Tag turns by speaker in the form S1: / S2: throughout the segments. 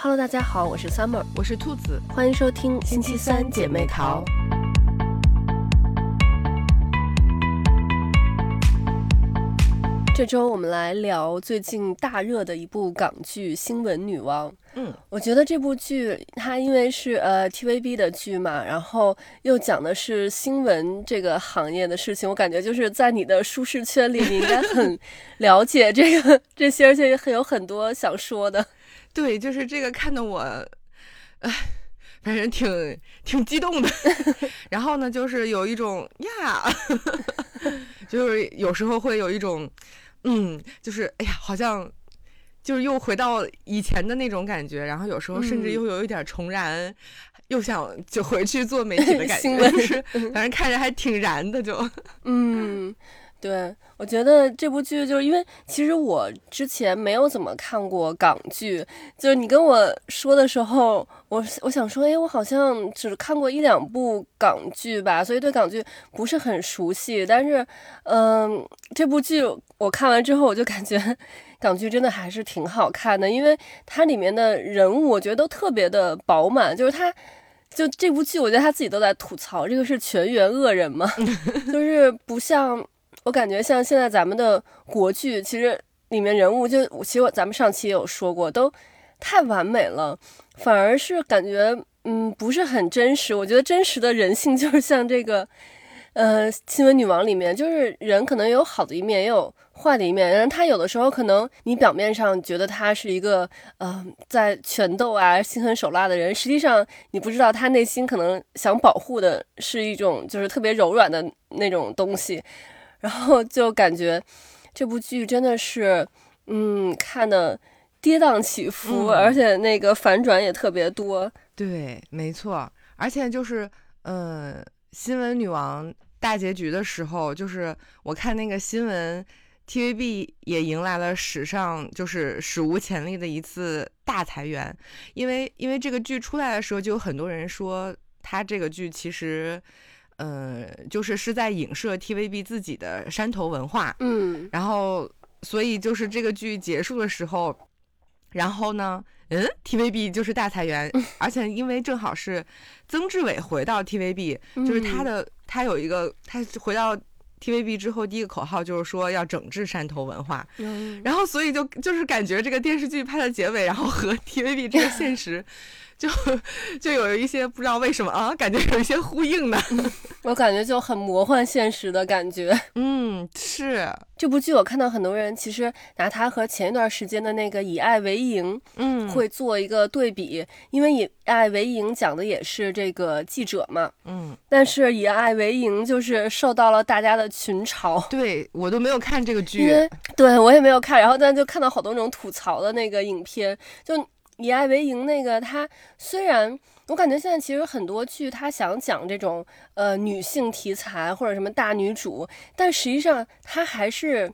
S1: Hello，大家好，我是 Summer，
S2: 我是兔子，
S1: 欢迎收听星期三姐妹淘。这周我们来聊最近大热的一部港剧《新闻女王》。
S2: 嗯，
S1: 我觉得这部剧它因为是呃 TVB 的剧嘛，然后又讲的是新闻这个行业的事情，我感觉就是在你的舒适圈里，你应该很 了解这个这些，而且也很有很多想说的。
S2: 对，就是这个看的我，哎，反正挺挺激动的。然后呢，就是有一种呀，就是有时候会有一种。嗯，就是哎呀，好像就是又回到以前的那种感觉，然后有时候甚至又有一点重燃，又想就回去做媒体的 感觉，就是反正看着还挺燃的，就
S1: 嗯。对，我觉得这部剧就是因为其实我之前没有怎么看过港剧，就是你跟我说的时候，我我想说，哎，我好像只看过一两部港剧吧，所以对港剧不是很熟悉。但是，嗯，这部剧我看完之后，我就感觉港剧真的还是挺好看的，因为它里面的人物我觉得都特别的饱满，就是它就这部剧，我觉得他自己都在吐槽，这个是全员恶人嘛，就是不像。我感觉像现在咱们的国剧，其实里面人物就，其实咱们上期也有说过，都太完美了，反而是感觉嗯不是很真实。我觉得真实的人性就是 像这个，呃，新闻女王里面，就是人可能有好的一面，也有坏的一面。然后他有的时候可能你表面上觉得他是一个呃在拳斗啊心狠手辣的人，实际上你不知道他内心可能想保护的是一种就是特别柔软的那种东西。然后就感觉这部剧真的是，嗯，看的跌宕起伏，而且那个反转也特别多。
S2: 对，没错。而且就是，嗯，新闻女王大结局的时候，就是我看那个新闻，TVB 也迎来了史上就是史无前例的一次大裁员，因为因为这个剧出来的时候，就有很多人说，他这个剧其实。呃，就是是在影射 TVB 自己的山头文化，
S1: 嗯，
S2: 然后所以就是这个剧结束的时候，然后呢，嗯，TVB 就是大裁员，而且因为正好是曾志伟回到 TVB，就是他的他有一个他回到 TVB 之后第一个口号就是说要整治山头文化，然后所以就就是感觉这个电视剧拍的结尾，然后和 TVB 这个现实。就就有一些不知道为什么啊，感觉有一些呼应呢。
S1: 我感觉就很魔幻现实的感觉。
S2: 嗯，是
S1: 这部剧，我看到很多人其实拿它和前一段时间的那个《以爱为营》
S2: 嗯
S1: 会做一个对比，因为《以爱为营》讲的也是这个记者嘛。
S2: 嗯，
S1: 但是《以爱为营》就是受到了大家的群嘲。
S2: 对我都没有看这个剧，
S1: 对我也没有看，然后但就看到好多那种吐槽的那个影片，就。以爱为营那个，他虽然我感觉现在其实很多剧，他想讲这种呃女性题材或者什么大女主，但实际上他还是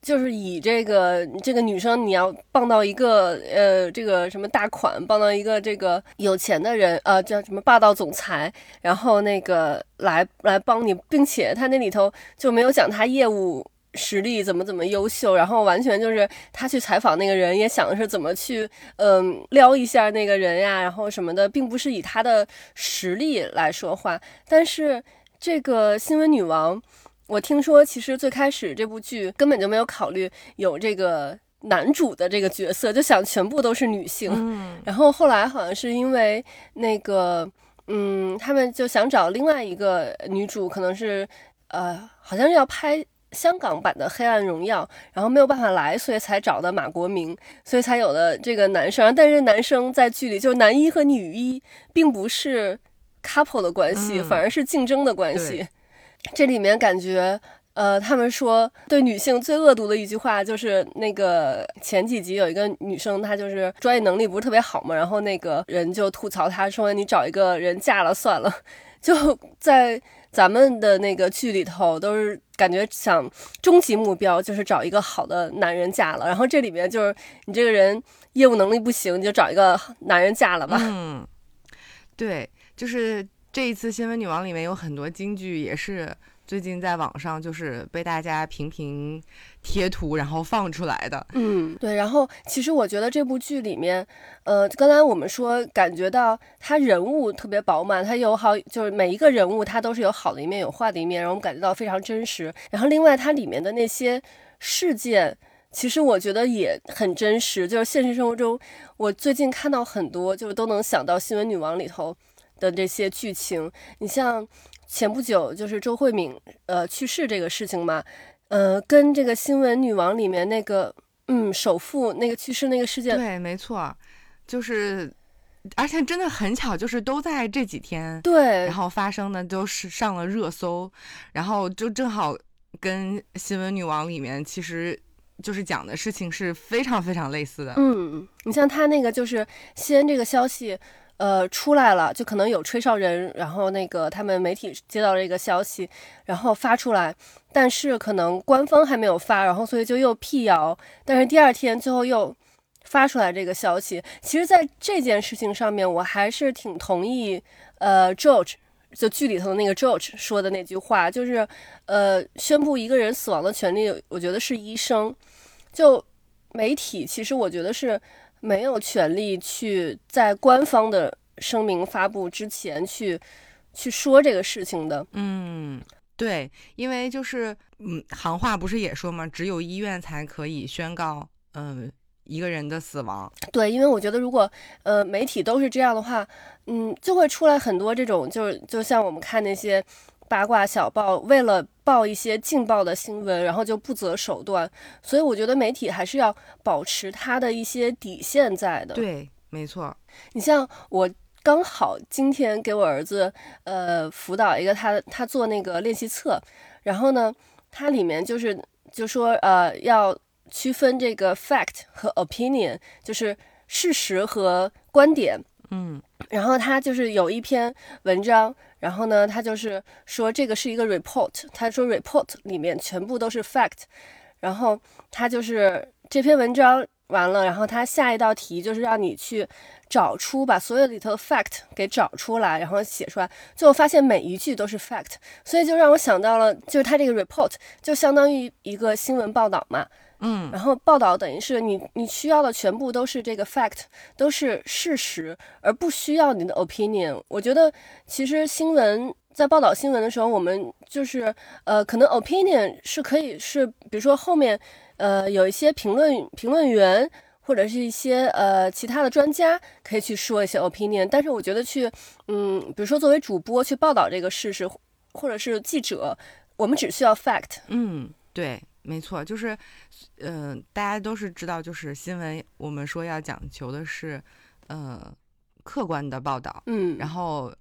S1: 就是以这个这个女生你要傍到一个呃这个什么大款，傍到一个这个有钱的人，呃叫什么霸道总裁，然后那个来来帮你，并且他那里头就没有讲他业务。实力怎么怎么优秀，然后完全就是他去采访那个人，也想的是怎么去嗯撩一下那个人呀，然后什么的，并不是以他的实力来说话。但是这个新闻女王，我听说其实最开始这部剧根本就没有考虑有这个男主的这个角色，就想全部都是女性。
S2: 嗯，
S1: 然后后来好像是因为那个嗯，他们就想找另外一个女主，可能是呃，好像是要拍。香港版的《黑暗荣耀》，然后没有办法来，所以才找的马国明，所以才有了这个男生。但是男生在剧里，就是男一和女一，并不是 couple 的关系，反而是竞争的关系。这里面感觉，呃，他们说对女性最恶毒的一句话，就是那个前几集有一个女生，她就是专业能力不是特别好嘛，然后那个人就吐槽她说：“你找一个人嫁了算了。”就在。咱们的那个剧里头都是感觉想终极目标就是找一个好的男人嫁了，然后这里面就是你这个人业务能力不行，你就找一个男人嫁了吧。
S2: 嗯，对，就是这一次新闻女王里面有很多京剧也是最近在网上就是被大家频频贴图，然后放出来的。
S1: 嗯，对。然后其实我觉得这部剧里面，呃，刚才我们说感觉到他人物特别饱满，他有好，就是每一个人物他都是有好的一面，有坏的一面，然后我们感觉到非常真实。然后另外它里面的那些事件。其实我觉得也很真实，就是现实生活中，我最近看到很多，就是都能想到《新闻女王》里头的这些剧情。你像前不久就是周慧敏呃去世这个事情嘛，呃，跟这个《新闻女王》里面那个嗯首富那个去世那个事件，
S2: 对，没错，就是而且真的很巧，就是都在这几天，
S1: 对，
S2: 然后发生的都是上了热搜，然后就正好跟《新闻女王》里面其实。就是讲的事情是非常非常类似的。
S1: 嗯，你像他那个就是先这个消息，呃，出来了，就可能有吹哨人，然后那个他们媒体接到了一个消息，然后发出来，但是可能官方还没有发，然后所以就又辟谣，但是第二天最后又发出来这个消息。其实，在这件事情上面，我还是挺同意，呃，George 就剧里头那个 George 说的那句话，就是，呃，宣布一个人死亡的权利，我觉得是医生。就媒体，其实我觉得是没有权利去在官方的声明发布之前去去说这个事情的。
S2: 嗯，对，因为就是嗯，行话不是也说吗？只有医院才可以宣告嗯一个人的死亡。
S1: 对，因为我觉得如果呃媒体都是这样的话，嗯，就会出来很多这种，就是就像我们看那些。八卦小报为了报一些劲爆的新闻，然后就不择手段，所以我觉得媒体还是要保持它的一些底线在的。
S2: 对，没错。
S1: 你像我刚好今天给我儿子呃辅导一个他他做那个练习册，然后呢，它里面就是就说呃要区分这个 fact 和 opinion，就是事实和观点。
S2: 嗯，
S1: 然后他就是有一篇文章。然后呢，他就是说这个是一个 report，他说 report 里面全部都是 fact，然后他就是这篇文章完了，然后他下一道题就是让你去找出把所有里头的 fact 给找出来，然后写出来，最后发现每一句都是 fact，所以就让我想到了，就是他这个 report 就相当于一个新闻报道嘛。
S2: 嗯，
S1: 然后报道等于是你你需要的全部都是这个 fact，都是事实，而不需要你的 opinion。我觉得其实新闻在报道新闻的时候，我们就是呃，可能 opinion 是可以是，比如说后面呃有一些评论评论员或者是一些呃其他的专家可以去说一些 opinion，但是我觉得去嗯，比如说作为主播去报道这个事实，或者是记者，我们只需要 fact。
S2: 嗯，对。没错，就是，嗯，大家都是知道，就是新闻，我们说要讲求的是，呃，客观的报道，
S1: 嗯，
S2: 然后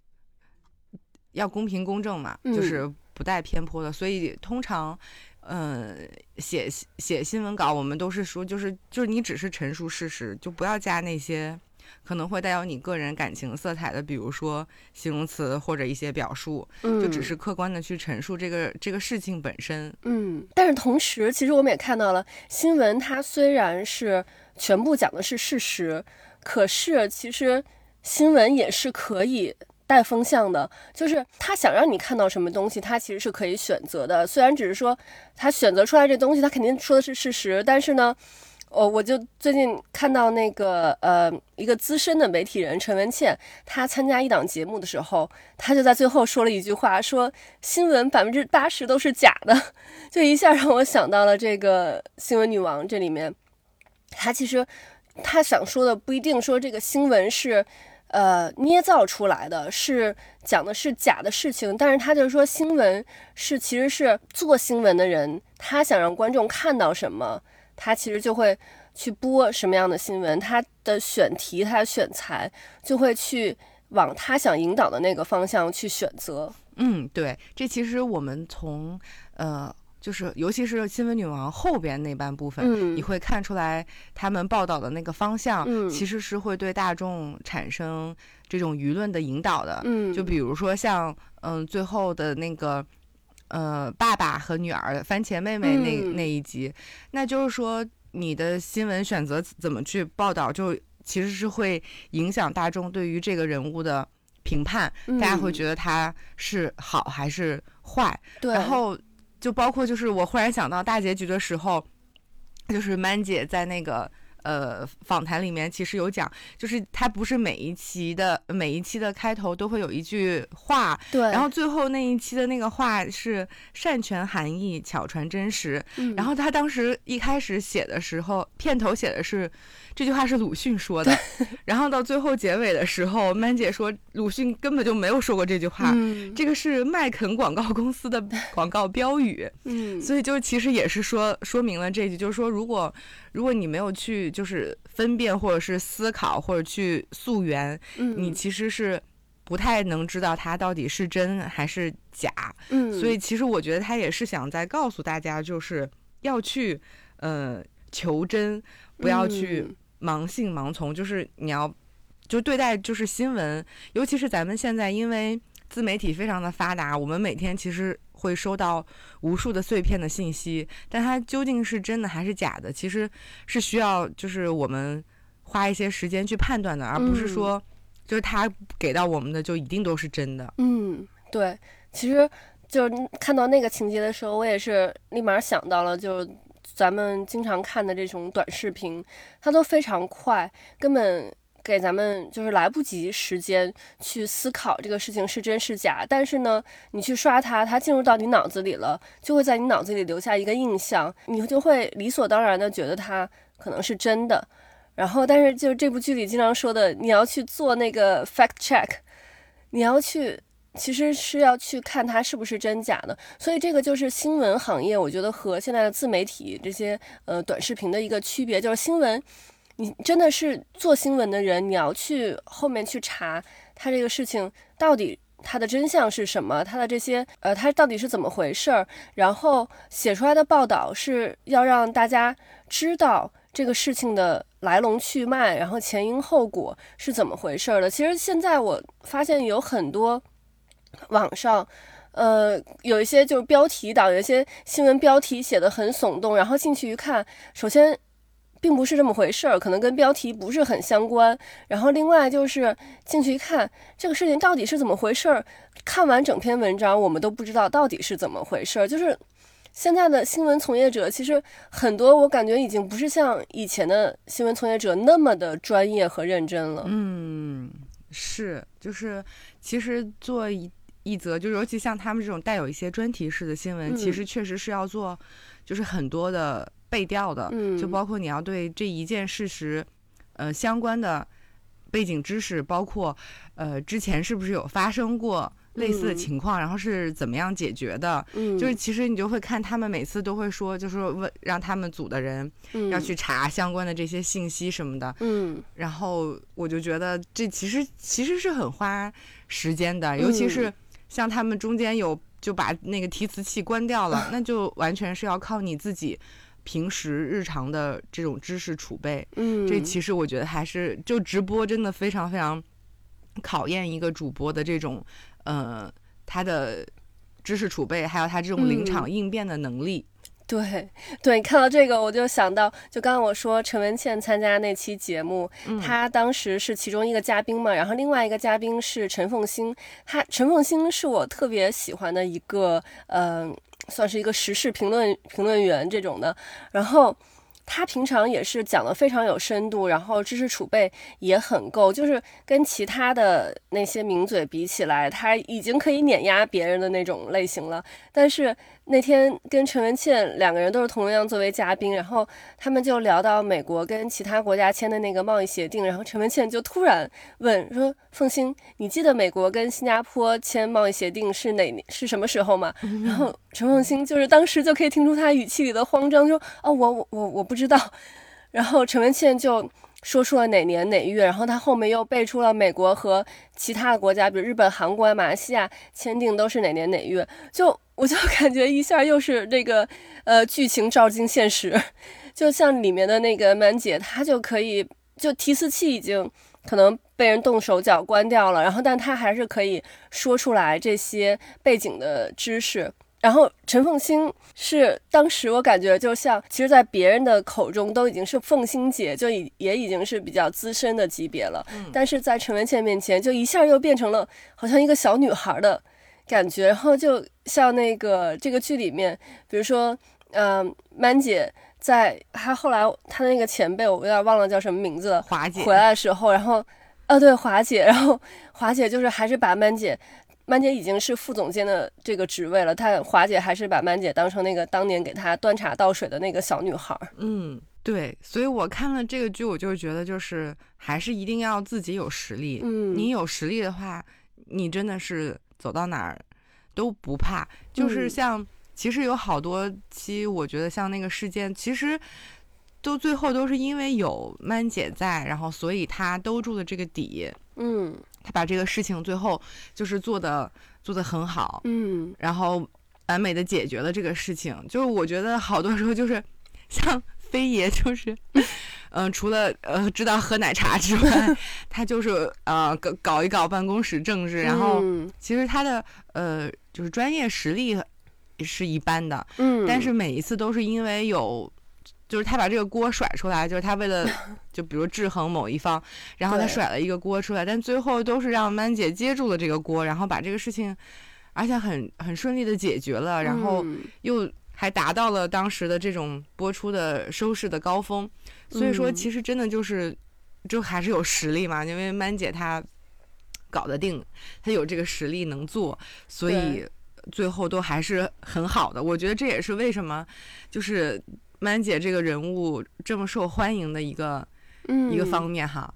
S2: 要公平公正嘛，就是不带偏颇的，所以通常，嗯，写写新闻稿，我们都是说，就是就是你只是陈述事实，就不要加那些。可能会带有你个人感情色彩的，比如说形容词或者一些表述，就只是客观的去陈述这个这个事情本身。
S1: 嗯，但是同时，其实我们也看到了，新闻它虽然是全部讲的是事实，可是其实新闻也是可以带风向的，就是他想让你看到什么东西，他其实是可以选择的。虽然只是说他选择出来这东西，他肯定说的是事实，但是呢。哦，我就最近看到那个呃，一个资深的媒体人陈文茜，她参加一档节目的时候，她就在最后说了一句话，说新闻百分之八十都是假的，就一下让我想到了这个新闻女王这里面，她其实她想说的不一定说这个新闻是呃捏造出来的，是讲的是假的事情，但是她就是说新闻是其实是做新闻的人，他想让观众看到什么。他其实就会去播什么样的新闻，他的选题、他的选材就会去往他想引导的那个方向去选择。
S2: 嗯，对，这其实我们从呃，就是尤其是新闻女王后边那半部分，你会看出来他们报道的那个方向，其实是会对大众产生这种舆论的引导的。
S1: 嗯，
S2: 就比如说像嗯最后的那个。呃，爸爸和女儿番茄妹妹那那一集，那就是说你的新闻选择怎么去报道，就其实是会影响大众对于这个人物的评判，大家会觉得他是好还是坏。
S1: 对，
S2: 然后就包括就是我忽然想到大结局的时候，就是曼姐在那个。呃，访谈里面其实有讲，就是他不是每一期的每一期的开头都会有一句话，
S1: 对，
S2: 然后最后那一期的那个话是善权含义，巧传真实。
S1: 嗯，
S2: 然后他当时一开始写的时候，片头写的是这句话是鲁迅说的，然后到最后结尾的时候，曼姐说鲁迅根本就没有说过这句话，这个是麦肯广告公司的 广告标语。
S1: 嗯，
S2: 所以就其实也是说说明了这句，就是说如果。如果你没有去就是分辨或者是思考或者去溯源，你其实是不太能知道它到底是真还是假。
S1: 嗯，
S2: 所以其实我觉得他也是想在告诉大家，就是要去呃求真，不要去盲信盲从。就是你要就对待就是新闻，尤其是咱们现在因为自媒体非常的发达，我们每天其实。会收到无数的碎片的信息，但它究竟是真的还是假的，其实是需要就是我们花一些时间去判断的，而不是说就是他给到我们的就一定都是真的。
S1: 嗯，对，其实就看到那个情节的时候，我也是立马想到了，就咱们经常看的这种短视频，它都非常快，根本。给咱们就是来不及时间去思考这个事情是真是假，但是呢，你去刷它，它进入到你脑子里了，就会在你脑子里留下一个印象，你就会理所当然的觉得它可能是真的。然后，但是就是这部剧里经常说的，你要去做那个 fact check，你要去，其实是要去看它是不是真假的。所以这个就是新闻行业，我觉得和现在的自媒体这些呃短视频的一个区别，就是新闻。你真的是做新闻的人，你要去后面去查它这个事情到底它的真相是什么，它的这些呃，它到底是怎么回事儿，然后写出来的报道是要让大家知道这个事情的来龙去脉，然后前因后果是怎么回事儿的。其实现在我发现有很多网上，呃，有一些就是标题党，有一些新闻标题写的很耸动，然后进去一看，首先。并不是这么回事儿，可能跟标题不是很相关。然后另外就是进去一看，这个事情到底是怎么回事儿？看完整篇文章，我们都不知道到底是怎么回事儿。就是现在的新闻从业者，其实很多我感觉已经不是像以前的新闻从业者那么的专业和认真了。
S2: 嗯，是，就是其实做一一则，就尤其像他们这种带有一些专题式的新闻，其实确实是要做，就是很多的。背调的，就包括你要对这一件事实，呃，相关的背景知识，包括呃之前是不是有发生过类似的情况，然后是怎么样解决的，就是其实你就会看他们每次都会说，就是问让他们组的人要去查相关的这些信息什么的，
S1: 嗯，
S2: 然后我就觉得这其实其实是很花时间的，尤其是像他们中间有就把那个提词器关掉了，那就完全是要靠你自己。平时日常的这种知识储备，
S1: 嗯，
S2: 这其实我觉得还是就直播真的非常非常考验一个主播的这种呃他的知识储备，还有他这种临场应变的能力。
S1: 对，对看到这个，我就想到，就刚刚我说陈文茜参加那期节目，她当时是其中一个嘉宾嘛，然后另外一个嘉宾是陈凤新，她陈凤新是我特别喜欢的一个，嗯。算是一个时事评论评论员这种的，然后他平常也是讲的非常有深度，然后知识储备也很够，就是跟其他的那些名嘴比起来，他已经可以碾压别人的那种类型了，但是。那天跟陈文茜两个人都是同样作为嘉宾，然后他们就聊到美国跟其他国家签的那个贸易协定，然后陈文茜就突然问说：“凤欣，你记得美国跟新加坡签贸易协定是哪年是什么时候吗？”然后陈凤欣就是当时就可以听出他语气里的慌张，说：“哦，我我我我不知道。”然后陈文茜就。说出了哪年哪月，然后他后面又背出了美国和其他的国家，比如日本、韩国、马来西亚签订都是哪年哪月，就我就感觉一下又是那个呃剧情照进现实，就像里面的那个曼姐，她就可以就提词器已经可能被人动手脚关掉了，然后但她还是可以说出来这些背景的知识。然后陈凤新是当时我感觉就像，其实，在别人的口中都已经是凤新姐，就已也已经是比较资深的级别了。嗯，但是在陈文茜面前，就一下又变成了好像一个小女孩的感觉，然后就像那个这个剧里面，比如说，嗯，曼姐在她后来她那个前辈，我有点忘了叫什么名字了，
S2: 华姐
S1: 回来的时候，然后，啊，对，华姐，然后华姐就是还是把曼姐，曼姐已经是副总监的这个职位了，她华姐还是把曼姐当成那个当年给她端茶倒水的那个小女孩儿。
S2: 嗯，对，所以我看了这个剧，我就觉得就是还是一定要自己有实力。
S1: 嗯，
S2: 你有实力的话，你真的是走到哪儿都不怕。就是
S1: 嗯
S2: 像，其实有好多期，我觉得像那个事件，其实都最后都是因为有曼姐在，然后所以她兜住了这个底，
S1: 嗯
S2: 她把这个事情最后就是做的做的很好。
S1: 嗯
S2: 然后完美的解决了这个事情。就是我觉得好多时候就是像飞爷，就是嗯、除了呃知道喝奶茶之外，他就是呃搞搞一搞办公室政治，然后
S1: 嗯。
S2: 其实他的呃就是专业实力是一般的，
S1: 嗯，
S2: 但是每一次都是因为有。就是他把这个锅甩出来，就是他为了 就比如制衡某一方，然后他甩了一个锅出来，但最后都是让曼姐接住了这个锅，然后把这个事情，而且很很顺利的解决了，然后
S1: 嗯。
S2: 又还达到了当时的这种播出的收视的高峰，所以说
S1: 嗯
S2: 其实真的就是就还是有实力嘛，因为曼姐她搞得定，她有这个实力能做，所以最后都还是很好的。我觉得这也是为什么就是曼姐这个人物这么受欢迎的一个、
S1: 嗯
S2: 一个方面哈。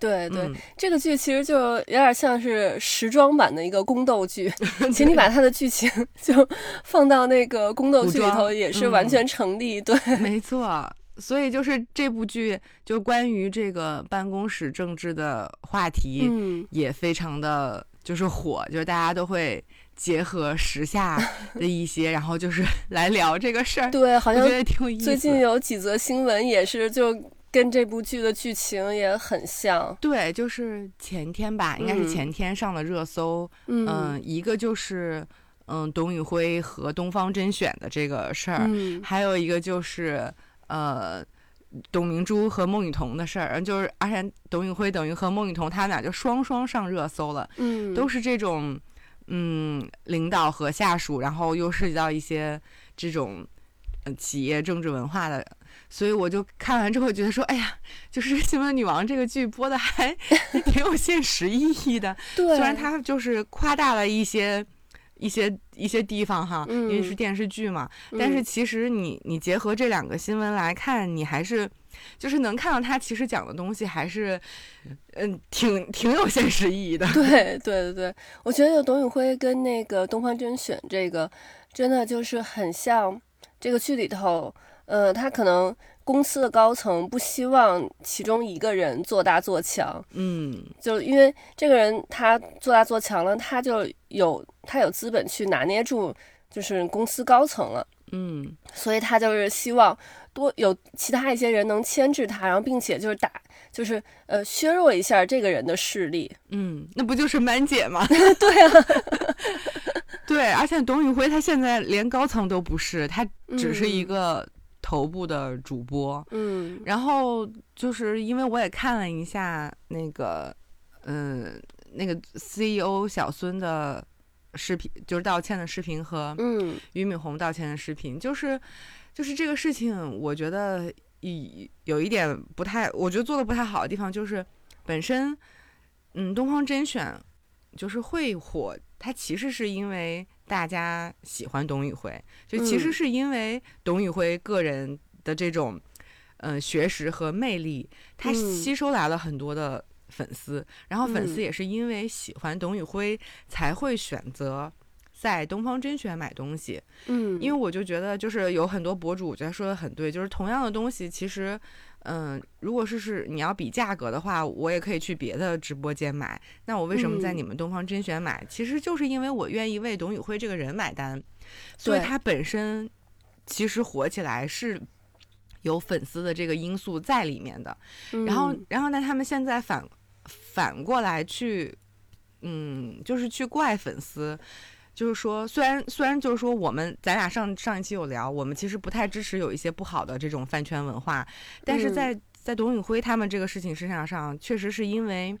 S1: 对对，
S2: 嗯
S1: 这个剧其实就有点像是时装版的一个宫斗剧，请你把它的剧情 就放到那个宫斗剧里头，也是完
S2: 嗯
S1: 全成立。对，
S2: 没错，所以就是这部剧就关于这个办公室政治的话题，
S1: 嗯
S2: 也非常的就是火，就是大家都会结合时下 的一些，然后就是来聊这个事儿。
S1: 对，好像。最近有几则新闻也是就跟这部剧的剧情也很像。
S2: 对，就是前天吧，应该是
S1: 嗯
S2: 前天上了热搜。
S1: 嗯
S2: 嗯，一个就是嗯董宇辉和东方甄选的这个事儿，
S1: 嗯
S2: 还有一个就是呃。董明珠和孟雨桐的事儿，就是而且董宇辉等于和孟雨桐他们俩就双双上热搜了。
S1: 嗯，
S2: 都是这种，嗯，领导和下属，然后又涉及到一些这种，呃，企业政治文化的，所以我就看完之后觉得说，哎呀，就是《新闻女王》这个剧播的还挺有现实意义的，
S1: 对，
S2: 虽然它就是夸大了一些。一些一些地方哈，因为是
S1: 嗯
S2: 电视剧嘛，但是
S1: 嗯
S2: 其实你你结合这两个新闻来看，你还是就是能看到它其实讲的东西还是，嗯，挺挺有现实意义的。
S1: 对对对对，我觉得董宇辉跟那个东方甄选这个，真的就是很像这个剧里头，呃，他可能公司的高层不希望其中一个人做大做强，
S2: 嗯，
S1: 就因为这个人他做大做强了，他就有他有资本去拿捏住就是公司高层了。
S2: 嗯，
S1: 所以他就是希望多有其他一些人能牵制他，然后并且就是打，就是呃削弱一下这个人的势力。
S2: 嗯，那不就是满姐吗？
S1: 对啊，
S2: 对，而且董宇辉他现在连高层都不是，他只是一
S1: 嗯
S2: 个头部的主播。
S1: 嗯
S2: 然后就是因为我也看了一下那个，嗯、那个 CEO 小孙的视频，就是道歉的视频和
S1: 嗯
S2: 俞敏洪道歉的视频，就是就是这个事情，我觉得一有一点不太，我觉得做的不太好的地方就是本身，嗯，东方甄选就是会火，它其实是因为大家喜欢董宇辉，就其实
S1: 嗯。
S2: 是因为董宇辉个人的这种，呃，学识和魅力，他
S1: 嗯。
S2: 吸收来了很多的粉丝，然后粉丝
S1: 嗯。
S2: 也是因为喜欢董宇辉才会选择在东方甄选买东西，
S1: 嗯，
S2: 因为我就觉得就是有很多博主，我觉得说的很对，就是同样的东西，其实。嗯，如果是是你要比价格的话，我也可以去别的直播间买。那我为什么在
S1: 嗯
S2: 你们东方甄选买？其实就是因为我愿意为董宇辉这个人买单，所以他本身其实火起来是有粉丝的这个因素在里面的。然后
S1: 嗯，
S2: 然后呢，他们现在反反过来去，嗯，就是去怪粉丝，就是说，虽然虽然就是说，我们咱俩上上一期有聊，我们其实不太支持有一些不好的这种饭圈文化，但是
S1: 嗯
S2: 在、在董宇辉他们这个事情身上上，确实是因为。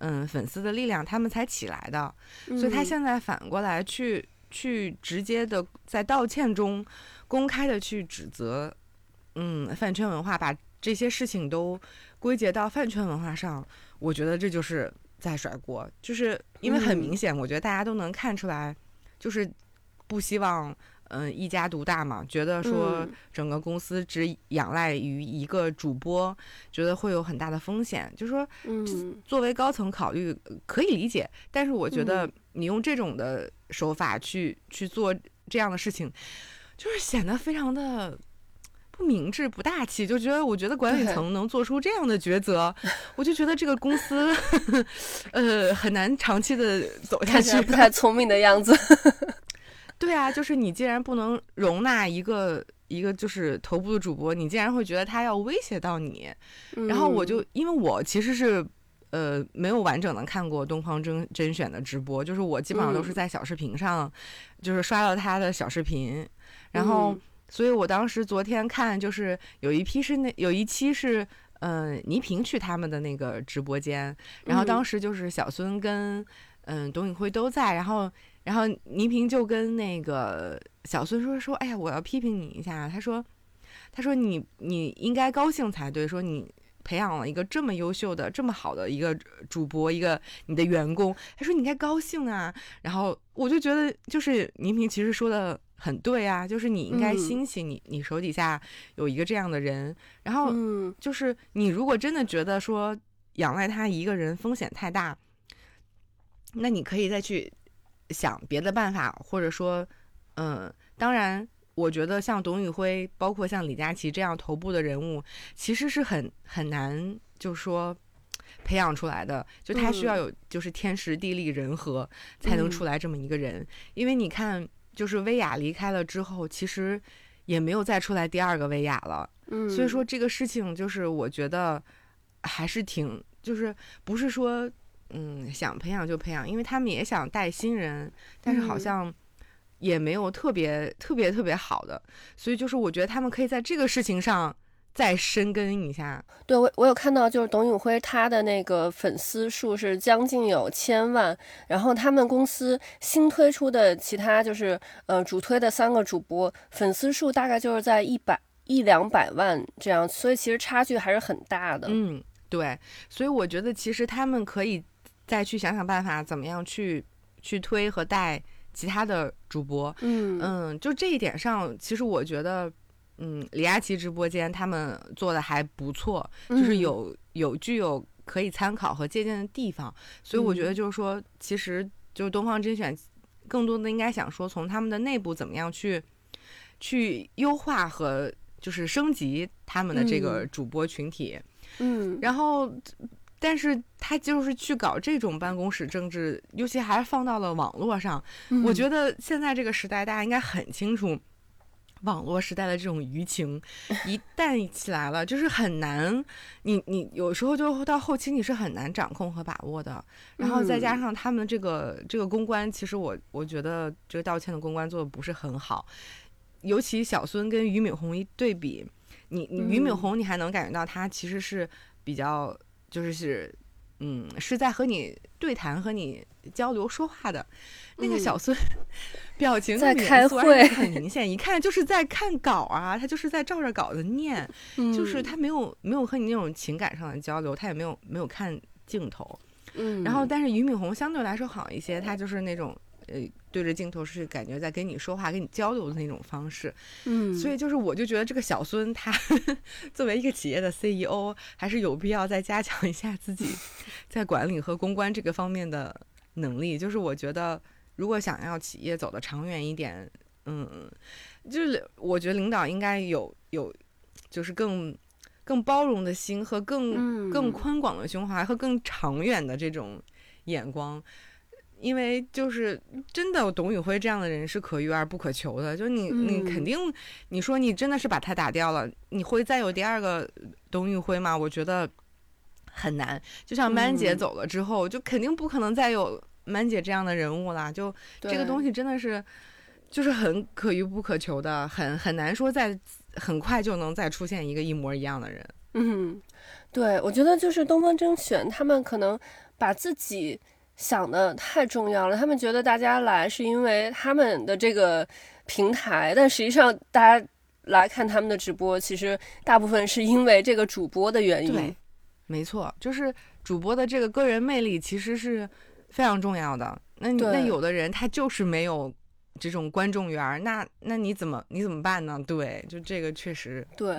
S2: 嗯粉丝的力量，他们才起来的。
S1: 嗯
S2: 所以他现在反过来去去直接的在道歉中公开的去指责，嗯，饭圈文化把这些事情都归结到饭圈文化上，我觉得这就是在甩锅，就是因为很
S1: 嗯
S2: 明显，我觉得大家都能看出来，就是不希望。嗯，一家独大嘛，觉得说
S1: 嗯
S2: 整个公司只仰赖于一个主播，觉得会有很大的风险。就说
S1: 嗯
S2: 作为高层考虑呃可以理解，但是我觉得
S1: 嗯
S2: 你用这种的手法去去做这样的事情，就是显得非常的不明智、不大气。就觉得我觉得管理层能做出这样的抉择，我就觉得这个公司呃很难长期的走下去
S1: 不。太 聪明的样子。
S2: 对啊，就是你既然不能容纳一个。一个就是头部的主播，你竟然会觉得他要威胁到你，然后我就
S1: 嗯
S2: 因为我其实是呃没有完整的看过东方甄甄选的直播，就是我基本上都是
S1: 嗯
S2: 在小视频上，就是刷到他的小视频，然后、
S1: 嗯
S2: 所以我当时昨天看就是有一批是那有一期是。嗯，倪萍去他们的那个直播间，然后当
S1: 嗯
S2: 时就是小孙跟嗯、董宇辉都在，然后然后倪萍就跟那个小孙说说，哎呀，我要批评你一下，他说他说你你应该高兴才对，说你培养了一个这么优秀的、这么好的一个主播，一个你的员工，他说你应该高兴啊。然后我就觉得，就是倪萍其实说的很对啊，就是你应该
S1: 嗯。
S2: 欣喜你你手底下有一个这样的人，然后
S1: 嗯。
S2: 就是你如果真的觉得说仰赖他一个人风险太大，那你可以再去想别的办法，或者说，嗯，当然，我觉得像董宇辉，包括像李佳琦这样头部的人物，其实是很很难，就是说。培养出来的，就他需要有就是天时地利人和，才能
S1: 嗯。
S2: 出来这么一个人。因为你看，就是薇娅离开了之后，其实也没有再出来第二个薇娅了。
S1: 嗯，
S2: 所以说这个事情就是我觉得还是挺，就是不是说嗯想培养就培养，因为他们也想带新人，但是好
S1: 嗯
S2: 像也没有特别特别特别好的，所以就是我觉得他们可以在这个事情上再深耕一下。
S1: 对我我有看到，就是董宇辉他的那个粉丝数是将近有千万，然后他们公司新推出的其他就是呃主推的三个主播粉丝数大概就是在一百一两百万这样，所以其实差距还是很大的。
S2: 嗯，对，所以我觉得其实他们可以再去想想办法，怎么样去去推和带其他的主播。
S1: 嗯
S2: 嗯，就这一点上，其实我觉得，嗯，李佳琦直播间他们做的还不错，就是
S1: 嗯
S2: 有有具有可以参考和借鉴的地方，所以我觉得
S1: 嗯。
S2: 就是说，其实就是东方甄选，更多的应该想说从他们的内部怎么样去去优化和就是升级他们的这个
S1: 嗯。
S2: 主播群体，
S1: 嗯。
S2: 然后。但是他就是去搞这种办公室政治，尤其还是放到了网络上，我觉
S1: 得
S2: 得现在这个时代，大家应该很清楚，网络时代的这种舆情一旦起来了，就是很难，你你有时候就到后期你是很难掌控和把握的。然后再加
S1: 嗯
S2: 上他们这个这个公关，其实我我觉得这个道歉的公关做的不是很好，尤其小孙跟俞敏洪一对比，你你俞敏
S1: 嗯
S2: 洪你还能感觉到他其实是比较就是是。嗯，是在和你对谈、和你交流说话的，那个
S1: 嗯。
S2: 小孙、表情
S1: 在
S2: 那么
S1: 开
S2: 严肃而且
S1: 会
S2: 很明显，一看就是在看稿啊，他就是在照着稿子念，就是他没有没有和你那种情感上的交流，他也没有没有看镜头。
S1: 嗯，
S2: 然后，但是俞敏洪相对来说好一些，他就是那种呃对着镜头是感觉在跟你说话、跟你交流的那种方式。
S1: 嗯，
S2: 所以就是我就觉得这个小孙他 作为一个企业的 CEO，还是有必要再加强一下自己 在管理和公关这个方面的能力。就是我觉得如果想要企业走得长远一点，嗯，就是我觉得领导应该有有就是更更包容的心和更、更
S1: 嗯
S2: 宽广的胸怀和更长远的这种眼光。因为就是真的，董宇辉这样的人是可遇而不可求的。就你，你肯
S1: 嗯
S2: 定，你说你真的是把他打掉了，你会再有第二个董宇辉吗？我觉得很难。就像曼姐
S1: 嗯
S2: 走了之后，就肯定不可能再有曼姐这样的人物啦。就这个东
S1: 西，
S2: 西真的是，就是很可遇不可求的，很很难说在很快就能再出现一个一模一样的人。
S1: 嗯，对，我觉得就是东方甄选，他们可能把自己想的太重要了。他们觉得大家来是因为他们的这个平台，但实际上大家来看他们的直播，其实大部分是因为这个主播的原因。
S2: 对，没错，就是主播的这个个人魅力其实是非常重要的。那那有的人他就是没有这种观众缘，那那你怎么你怎么办呢？对，就这个确实
S1: 对。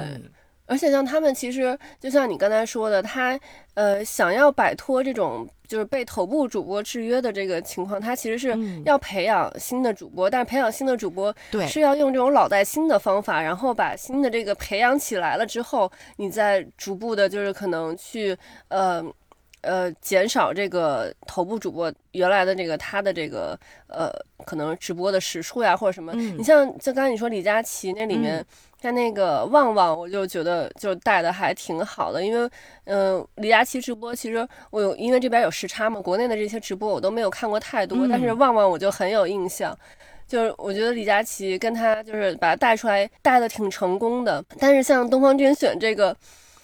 S1: 而且像他们其实就像你刚才说的，他呃想要摆脱这种就是被头部主播制约的这个情况，他其实是要培养新的主播，但是培养新的主播
S2: 对
S1: 是要用这种老带新的方法，然后把新的这个培养起来了之后，你再逐步的就是可能去呃。呃，减少这个头部主播原来的这个他的这个呃，可能直播的时数呀，或者什么。你像就刚才你说李佳琦那里面，他那个旺旺，我就觉得就带的还挺好的，因为嗯，李佳琦直播其实我有，因为这边有时差嘛，国内的这些直播我都没有看过太多，但是旺旺我就很有印象，就是我觉得李佳琦跟他就是把他带出来带的挺成功的，但是像东方甄选这个，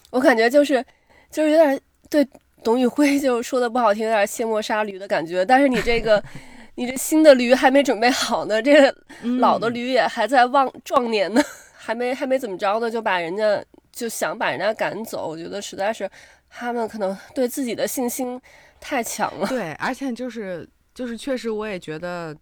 S1: 我感觉就是就是有点对。董宇辉就说的不好听，有点卸磨杀驴的感觉。但是你这个，你这新的驴还没准备好呢，这个老的驴也还在旺壮年呢，还没还没怎么着呢，就把人家就想把人家赶走。我觉得实在是他们可能对自己的信心太强了。
S2: 对，而且就是就是确实，我也觉得。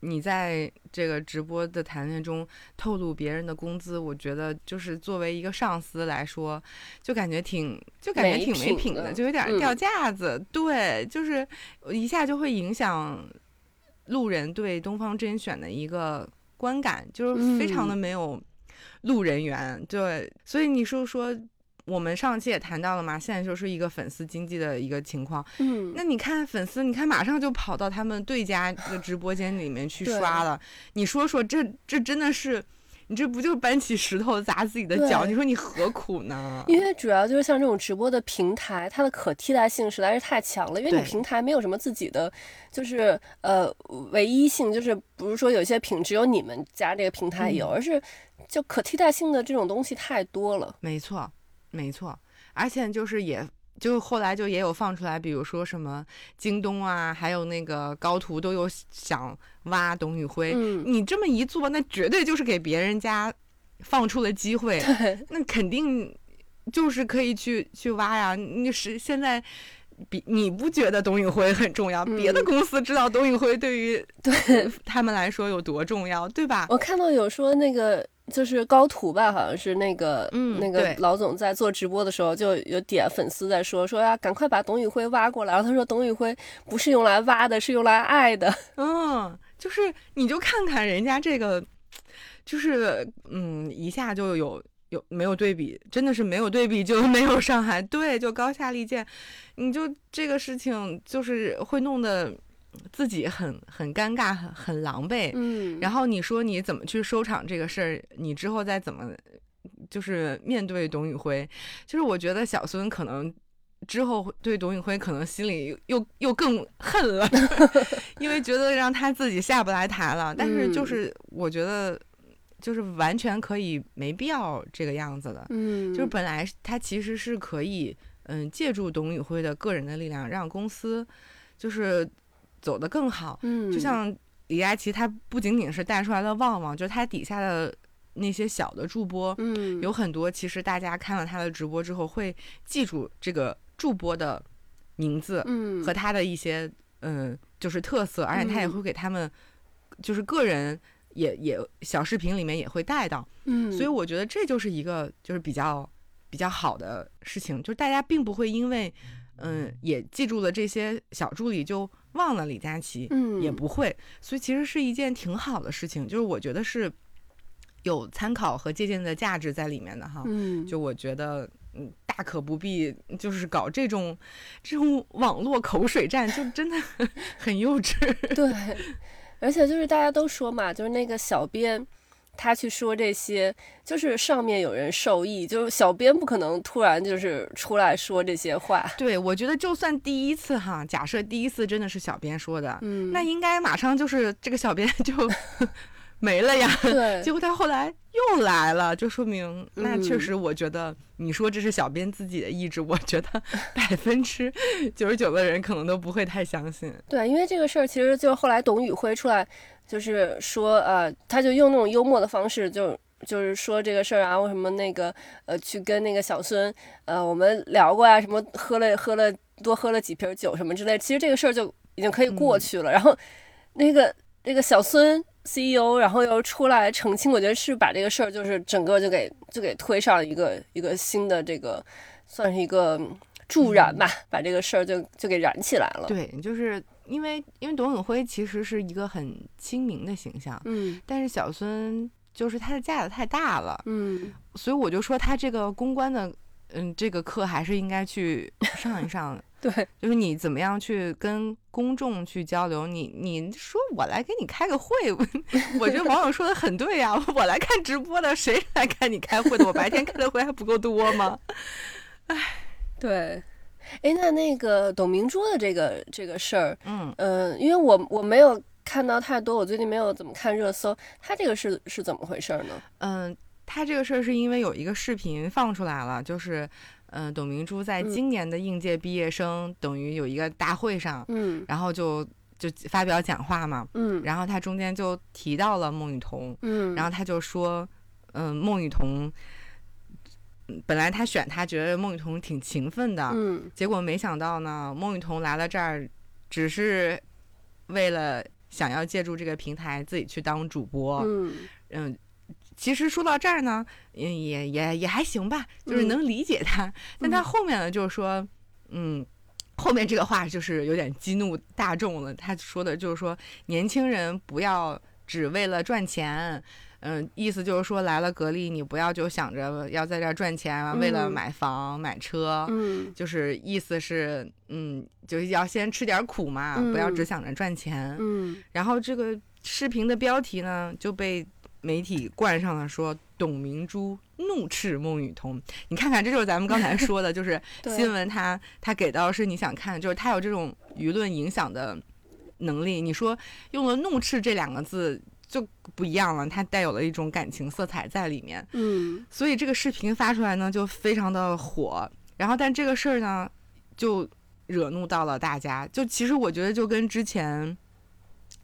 S2: 你在这个直播的谈论中透露别人的工资，我觉得就是作为一个上司来说，就感觉挺就感觉挺没品的，就有点掉架子。对，就是一下就会影响路人对东方甄选的一个观感，就是非常的没有路人缘。对，所以你说说。我们上期也谈到了嘛，现在就是一个粉丝经济的一个情况。
S1: 嗯，
S2: 那你看粉丝，你看马上就跑到他们对家的直播间里面去刷了。你说说，这这真的是，你这不就搬起石头砸自己的脚？你说你何苦呢？
S1: 因为主要就是像这种直播的平台，它的可替代性实在是太强了。因为你平台没有什么自己的，就是呃唯一性，就是不是说有些品只有你们家这个平台有，而是就可替代性的这种东西太多了。
S2: 没错。没错，而且就是也就后来就也有放出来，比如说什么京东啊，还有那个高途都有想挖董宇辉。
S1: 嗯，
S2: 你这么一做，那绝对就是给别人家放出了机会。那肯定就是可以去去挖呀。你是现在比你不觉得董宇辉很重要？别的公司知道董宇辉对于
S1: 对
S2: 他们来说有多重要，对吧？
S1: 我看到有说那个。就是高途吧，好像是那个，
S2: 嗯，
S1: 那个老总在做直播的时候，就有点粉丝在说，说呀，赶快把董宇辉挖过来。然后他说，董宇辉不是用来挖的，是用来爱的。
S2: 嗯，就是你就看看人家这个，就是嗯，一下就有有没有对比，真的是没有对比就 没有伤害，对，就高下立见。你就这个事情就是会弄得。自己很很尴尬，很很狼狈。
S1: 嗯，
S2: 然后你说你怎么去收场这个事儿，你之后再怎么就是面对董宇辉，就是我觉得小孙可能之后对董宇辉可能心里又 又更恨了，因为觉得让他自己下不来台了。但是就是我觉得就是完全可以没必要这个样子的。
S1: 嗯，
S2: 就是本来他其实是可以嗯借助董宇辉的个人的力量，让公司就是。走得更好，
S1: 嗯，
S2: 就像李佳琦，他不仅仅是带出来的旺旺，就是他底下的那些小的助播，
S1: 嗯，
S2: 有很多其实大家看了他的直播之后会记住这个助播的名字，
S1: 嗯，
S2: 和他的一些嗯就是特色，而且他也会给他们就是个人也也小视频里面也会带到，
S1: 嗯，
S2: 所以我觉得这就是一个就是比较比较好的事情，就是大家并不会因为嗯也记住了这些小助理就。忘了李佳琦，
S1: 嗯，
S2: 也不会，所以其实是一件挺好的事情，就是我觉得是有参考和借鉴的价值在里面的哈，
S1: 嗯，
S2: 就我觉得，嗯，大可不必，就是搞这种这种网络口水战，就真的很幼稚。
S1: 对，而且就是大家都说嘛，就是那个小编。他去说这些，就是上面有人受益，就是小编不可能突然就是出来说这些话。
S2: 对，我觉得就算第一次哈，假设第一次真的是小编说的，
S1: 嗯，
S2: 那应该马上就是这个小编就 没了呀。
S1: 对，
S2: 结果他后来又来了，就说明那确实，我觉得你说这是小编自己的意志，我觉得 百分之九十九的人可能都不会太相信。
S1: 对，因为这个事儿其实就是后来董宇辉出来，就是说呃，他就用那种幽默的方式，就就是说这个事儿啊，为什么那个呃去跟那个小孙呃我们聊过啊，什么喝了喝了多喝了几瓶酒什么之类，其实这个事儿就已经可以过去了。然后那个那个小孙。CEO，然后又出来澄清，我觉得是把这个事儿就是整个就给就给推上一个一个新的这个，算是一个助燃吧，把这个事儿就就给燃起来了。
S2: 对，就是因为因为董永辉其实是一个很亲民的形象，
S1: 嗯，
S2: 但是小孙就是他的架子太大了，
S1: 嗯，
S2: 所以我就说他这个公关的，嗯，这个课还是应该去上一上。
S1: 对，
S2: 就是你怎么样去跟公众去交流？你你说我来给你开个会，我觉得网友说的很对呀。我来看直播的，谁来看你开会的？我白天开的会还不够多吗？
S1: 哎，对，哎，那那个董明珠的这个这个事儿，
S2: 嗯。
S1: 呃，因为我我没有看到太多，我最近没有怎么看热搜，他这个是是怎么回事呢？
S2: 嗯，他这个事儿是因为有一个视频放出来了，就是。嗯，董明珠在今年的应届毕业生等于有一个大会上，
S1: 嗯，
S2: 然后就就发表讲话嘛，
S1: 嗯，
S2: 然后他中间就提到了孟雨桐，
S1: 嗯，
S2: 然后他就说，嗯，孟雨桐，本来他选他觉得孟雨桐挺勤奋的，
S1: 嗯，
S2: 结果没想到呢，孟雨桐来了这儿，只是为了想要借助这个平台自己去当主播，
S1: 嗯，
S2: 嗯。其实说到这儿呢，也也也也还行吧，就是能理解他。但他后面呢，就是说，嗯，后面这个话就是有点激怒大众了。他说的就是说，年轻人不要只为了赚钱，嗯，意思就是说来了格力，你不要就想着要在这儿赚钱，为了买房买车，
S1: 嗯，
S2: 就是意思是，嗯，就是要先吃点苦嘛，不要只想着赚钱，
S1: 嗯。
S2: 然后这个视频的标题呢就被。媒体冠上了说董明珠怒斥孟雨桐，你看看，这就是咱们刚才说的，就是 新闻，他他给到是你想看，就是他有这种舆论影响的能力。你说用了怒斥这两个字就不一样了，它带有了一种感情色彩在里面。
S1: 嗯，
S2: 所以这个视频发出来呢，就非常的火。然后，但这个事儿呢，就惹怒到了大家。就其实我觉得，就跟之前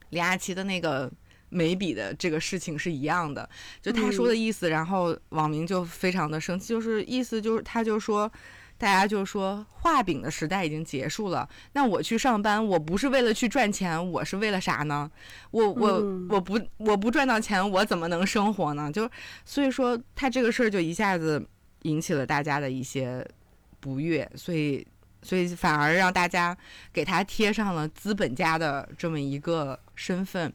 S2: 李佳琦的那个。眉笔的这个事情是一样的，就他说的意思，然后网民就非常的生气，就是意思就是他就说，大家就说画饼的时代已经结束了，那我去上班，我不是为了去赚钱，我是为了啥呢？我我我不我不赚到钱，我怎么能生活呢？就所以说他这个事儿就一下子引起了大家的一些不悦，所以。所以反而让大家给他贴上了资本家的这么一个身份，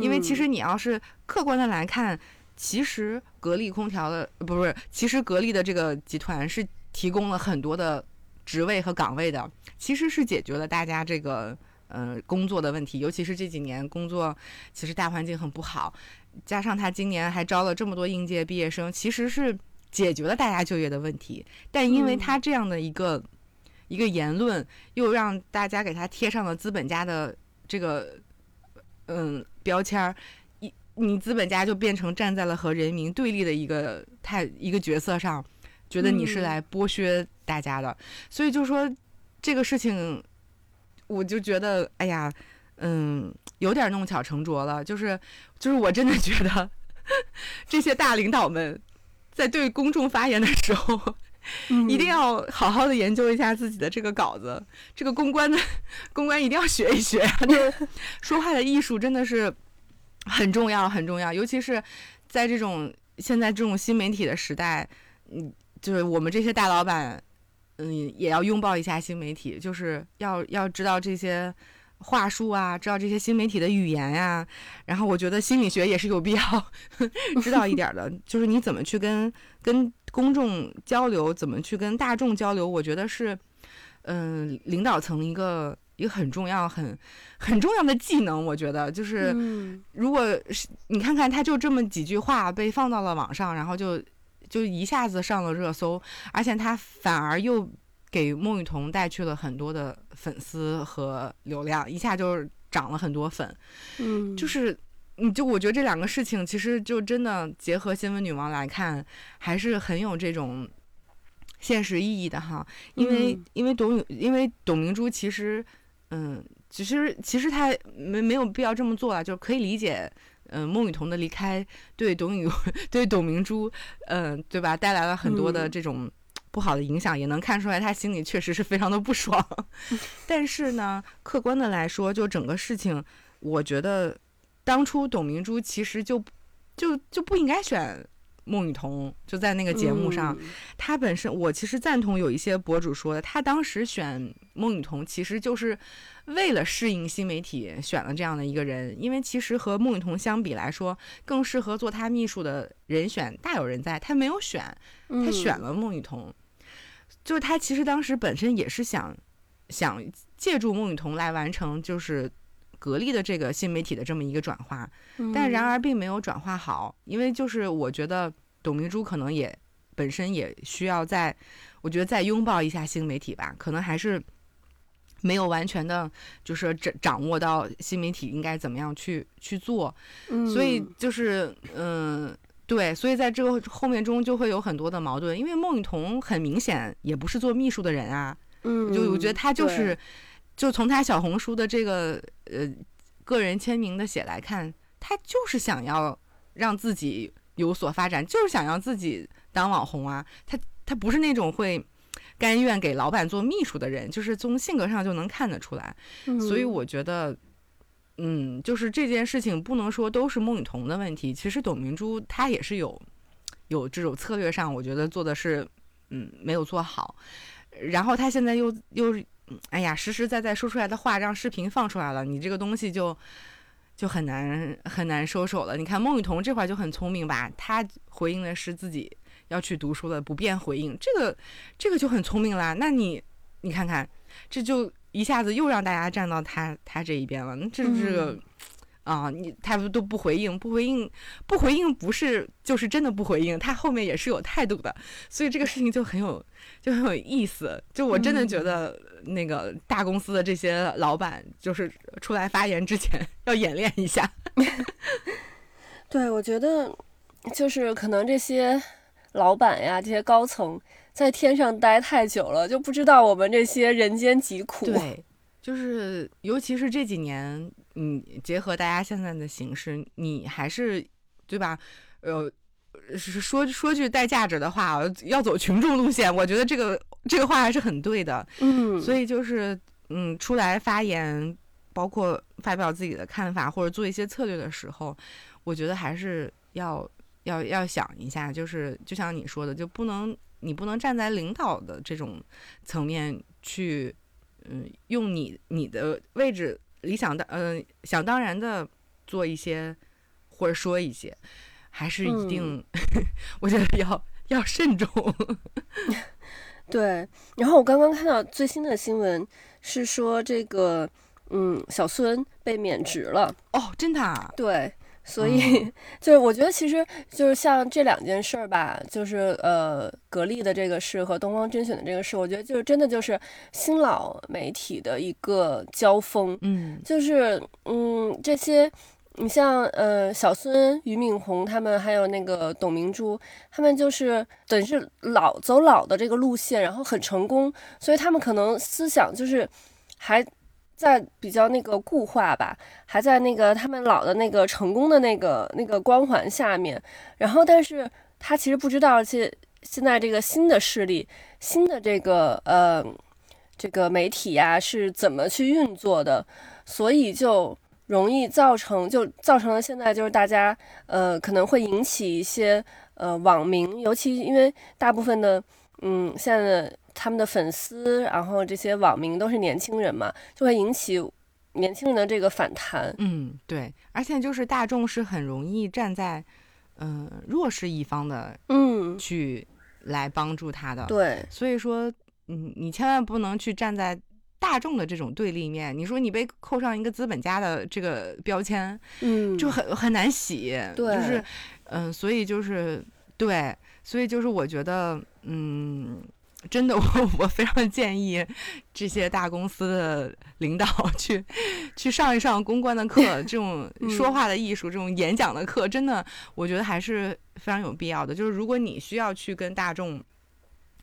S2: 因为其实你要是客观的来看，其实格力空调的不是，其实格力的这个集团是提供了很多的职位和岗位的，其实是解决了大家这个呃工作的问题，尤其是这几年工作其实大环境很不好，加上他今年还招了这么多应届毕业生，其实是解决了大家就业的问题，但因为他这样的一个。一个言论又让大家给他贴上了资本家的这个嗯标签儿，一你资本家就变成站在了和人民对立的一个态一个角色上，觉得你是来剥削大家的，所以就说这个事情，我就觉得哎呀，嗯，有点弄巧成拙了，就是就是我真的觉得 这些大领导们在对公众发言的时候。一定要好好的研究一下自己的这个稿子，这个公关的公关一定要学一学，就是 说话的艺术真的是很重要很重要，尤其是在这种现在这种新媒体的时代，嗯，就是我们这些大老板，嗯，也要拥抱一下新媒体，就是要要知道这些。话术啊，知道这些新媒体的语言呀，然后我觉得心理学也是有必要 知道一点的，就是你怎么去跟跟公众交流，怎么去跟大众交流，我觉得是，嗯，领导层一个一个很重要、很很重要的技能。我觉得就是，如果是你看看，他就这么几句话被放到了网上，然后就就一下子上了热搜，而且他反而又。给孟雨桐带去了很多的粉丝和流量，一下就涨了很多粉。
S1: 嗯，
S2: 就是你就我觉得这两个事情其实就真的结合新闻女王来看，还是很有这种现实意义的哈。因为、
S1: 嗯
S2: 因为董因为董明珠其实嗯，其实其实她没没有必要这么做啊，就可以理解。嗯，孟雨桐的离开对董宇 对董明珠，嗯，对吧，带来了很多的
S1: 嗯
S2: 这种不好的影响，也能看出来他心里确实是非常的不爽。但是呢，客观的来说，就整个事情，我觉得当初董明珠其实就就就不应该选孟雨桐，就在那个节目上，
S1: 嗯。
S2: 她本身我其实赞同有一些博主说的，他当时选孟雨桐其实就是为了适应新媒体选了这样的一个人，因为其实和孟雨桐相比来说，更适合做他秘书的人选大有人在，他没有选，他选
S1: 嗯
S2: 了孟雨桐，就是他其实当时本身也是想想借助孟雨桐来完成就是格力的这个新媒体的这么一个转化，但然
S1: 嗯
S2: 而并没有转化好，因为就是我觉得董明珠可能也本身也需要在，我觉得再拥抱一下新媒体吧，可能还是。没有完全的，就是掌掌握到新媒体应该怎么样去去做，所以
S1: 嗯
S2: 就是嗯。对，所以在这个后面中就会有很多的矛盾，因为孟雨桐很明显也不是做秘书的人啊，
S1: 嗯，
S2: 就我觉得他就
S1: 对
S2: 是，就从他小红书的这个呃个人签名的写来看，他就是想要让自己有所发展，就是想要自己当网红啊，他他不是那种会甘愿给老板做秘书的人，就是从性格上就能看得出来，所以
S1: 嗯
S2: 我觉得，嗯，就是这件事情不能说都是孟雨桐的问题，其实董明珠她也是有有这种策略上，我觉得做的是嗯没有做好，然后她现在又又嗯哎呀实实在在说出来的话让视频放出来了，你这个东西就。就很难很难收手了。你看孟雨桐这块就很聪明吧，他回应的是自己要去读书了，不便回应，这个这个就很聪明啦。那你你看看，这就一下子又让大家站到他他这一边了。这这个啊，你他都不回应，不回应，不回应，不是就是真的不回应，他后面也是有态度的。所以这个事情就很有就很有意思。就我真的觉
S1: 嗯
S2: 得那个大公司的这些老板，就是出来发言之前 要演练一下。
S1: 对，我觉得就是可能这些老板呀，这些高层在天上待太久了，就不知道我们这些人间疾苦。
S2: 对，就是尤其是这几年，嗯，结合大家现在的形势，你还是对吧？呃，说说句带价值的话啊，要走群众路线，我觉得这个这个话还是很对的。
S1: 嗯，
S2: 所以就是嗯，出来发言，包括发表自己的看法或者做一些策略的时候，我觉得还是要要要想一下，就是就像你说的，就不能你不能站在领导的这种层面去，嗯，用你你的位置理想的嗯、想当然的做一些或者说一些，还是一定，我觉得要要慎重。
S1: 对。然后我刚刚看到最新的新闻是说这个，嗯，小孙被免职了。
S2: 哦，真的、啊，
S1: 对，所以、就是我觉得其实就是像这两件事儿吧，就是呃格力的这个事和东方甄选的这个事，我觉得就是真的就是新老媒体的一个交锋，
S2: 嗯
S1: 就是嗯这些。你像呃小孙、俞敏洪他们，还有那个董明珠，他们就是等于是老走老的这个路线，然后很成功，所以他们可能思想就是还在比较那个固化吧，还在那个他们老的那个成功的那个那个光环下面，然后但是他其实不知道，现现在这个新的势力、新的这个呃这个媒体呀、是怎么去运作的，所以就容易造成就造成了现在就是大家呃可能会引起一些呃网民，尤其因为大部分的嗯现在他们的粉丝，然后这些网民都是年轻人嘛，就会引起年轻人的这个反弹。
S2: 嗯，对，而且就是大众是很容易站在嗯、呃弱势一方的
S1: 嗯，
S2: 去来帮助他的，
S1: 对，
S2: 所以说嗯，你千万不能去站在大众的这种对立面。你说你被扣上一个资本家的这个标签，
S1: 嗯，
S2: 就很很难洗，
S1: 对
S2: 就是嗯、所以就是对，所以就是我觉得嗯。真的，我 我非常建议这些大公司的领导 去去上一上公关的课，这种说话的艺术，这种演讲的课，真的，我觉得还是非常有必要的。就是如果你需要去跟大众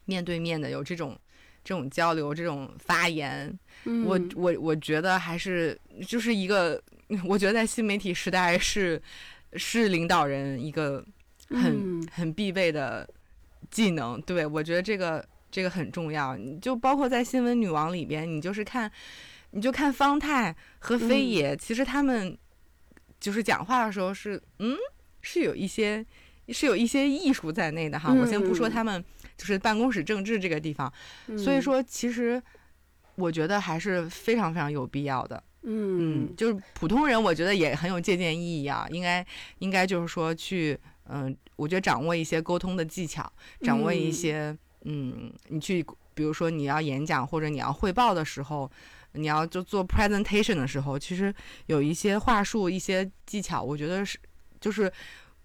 S2: 面对面的有这种这种交流、这种发言，我我我觉得还是就是一个，我觉得在新媒体时代是是领导人一个很很必备的技能。对我觉得这个。这个很重要，你就包括在新闻女王里边，你就是看，你就看方太和飞爷，其实他们就是讲话的时候是，嗯，是有一些是有一些艺术在内的哈。我先不说他们就是办公室政治这个地方，所以说其实我觉得还是非常非常有必要的。嗯，就是普通人，我觉得也很有借鉴意义啊。应该应该就是说去，嗯，我觉得掌握一些沟通的技巧，掌握一些。嗯，你去，比如说你要演讲或者你要汇报的时候，你要就做 presentation 的时候，其实有一些话术、一些技巧，我觉得是，就是，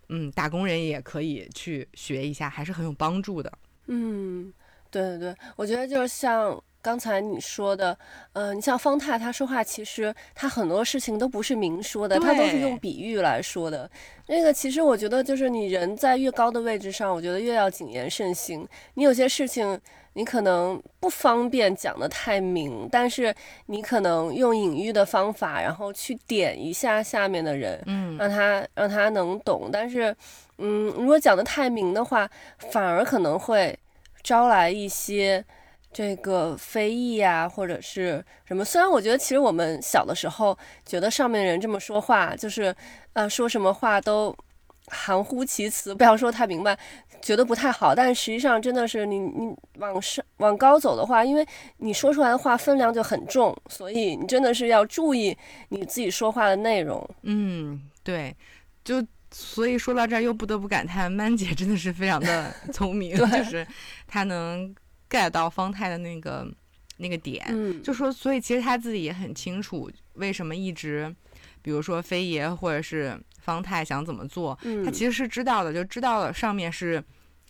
S2: 嗯，打工人也可以去学一下，还是很有帮助的。
S1: 嗯，对对对，我觉得就是像。刚才你说的，呃，你像方太，他说话其实他很多事情都不是明说的，他都是用比喻来说的。那个其实我觉得，就是你人在越高的位置上，我觉得越要谨言慎行。你有些事情你可能不方便讲的太明，但是你可能用隐喻的方法，然后去点一下下面的人，嗯，让他让他能懂。但是，嗯，如果讲的太明的话，反而可能会招来一些。这个非议呀，或者是什么？虽然我觉得，其实我们小的时候觉得上面人这么说话，就是呃，说什么话都含糊其辞，不要说太明白，觉得不太好。但实际上，真的是你你往上往高走的话，因为你说出来的话分量就很重，所以你真的是要注意你自己说话的内容。
S2: 嗯，对，就所以说到这儿，又不得不感叹，曼姐真的是非常的 聪明，就是她能。Get 到方太的那个那个点，就说，所以其实他自己也很清楚为什么一直，比如说飞爷或者是方太想怎么做，他其实是知道的，就知道了上面是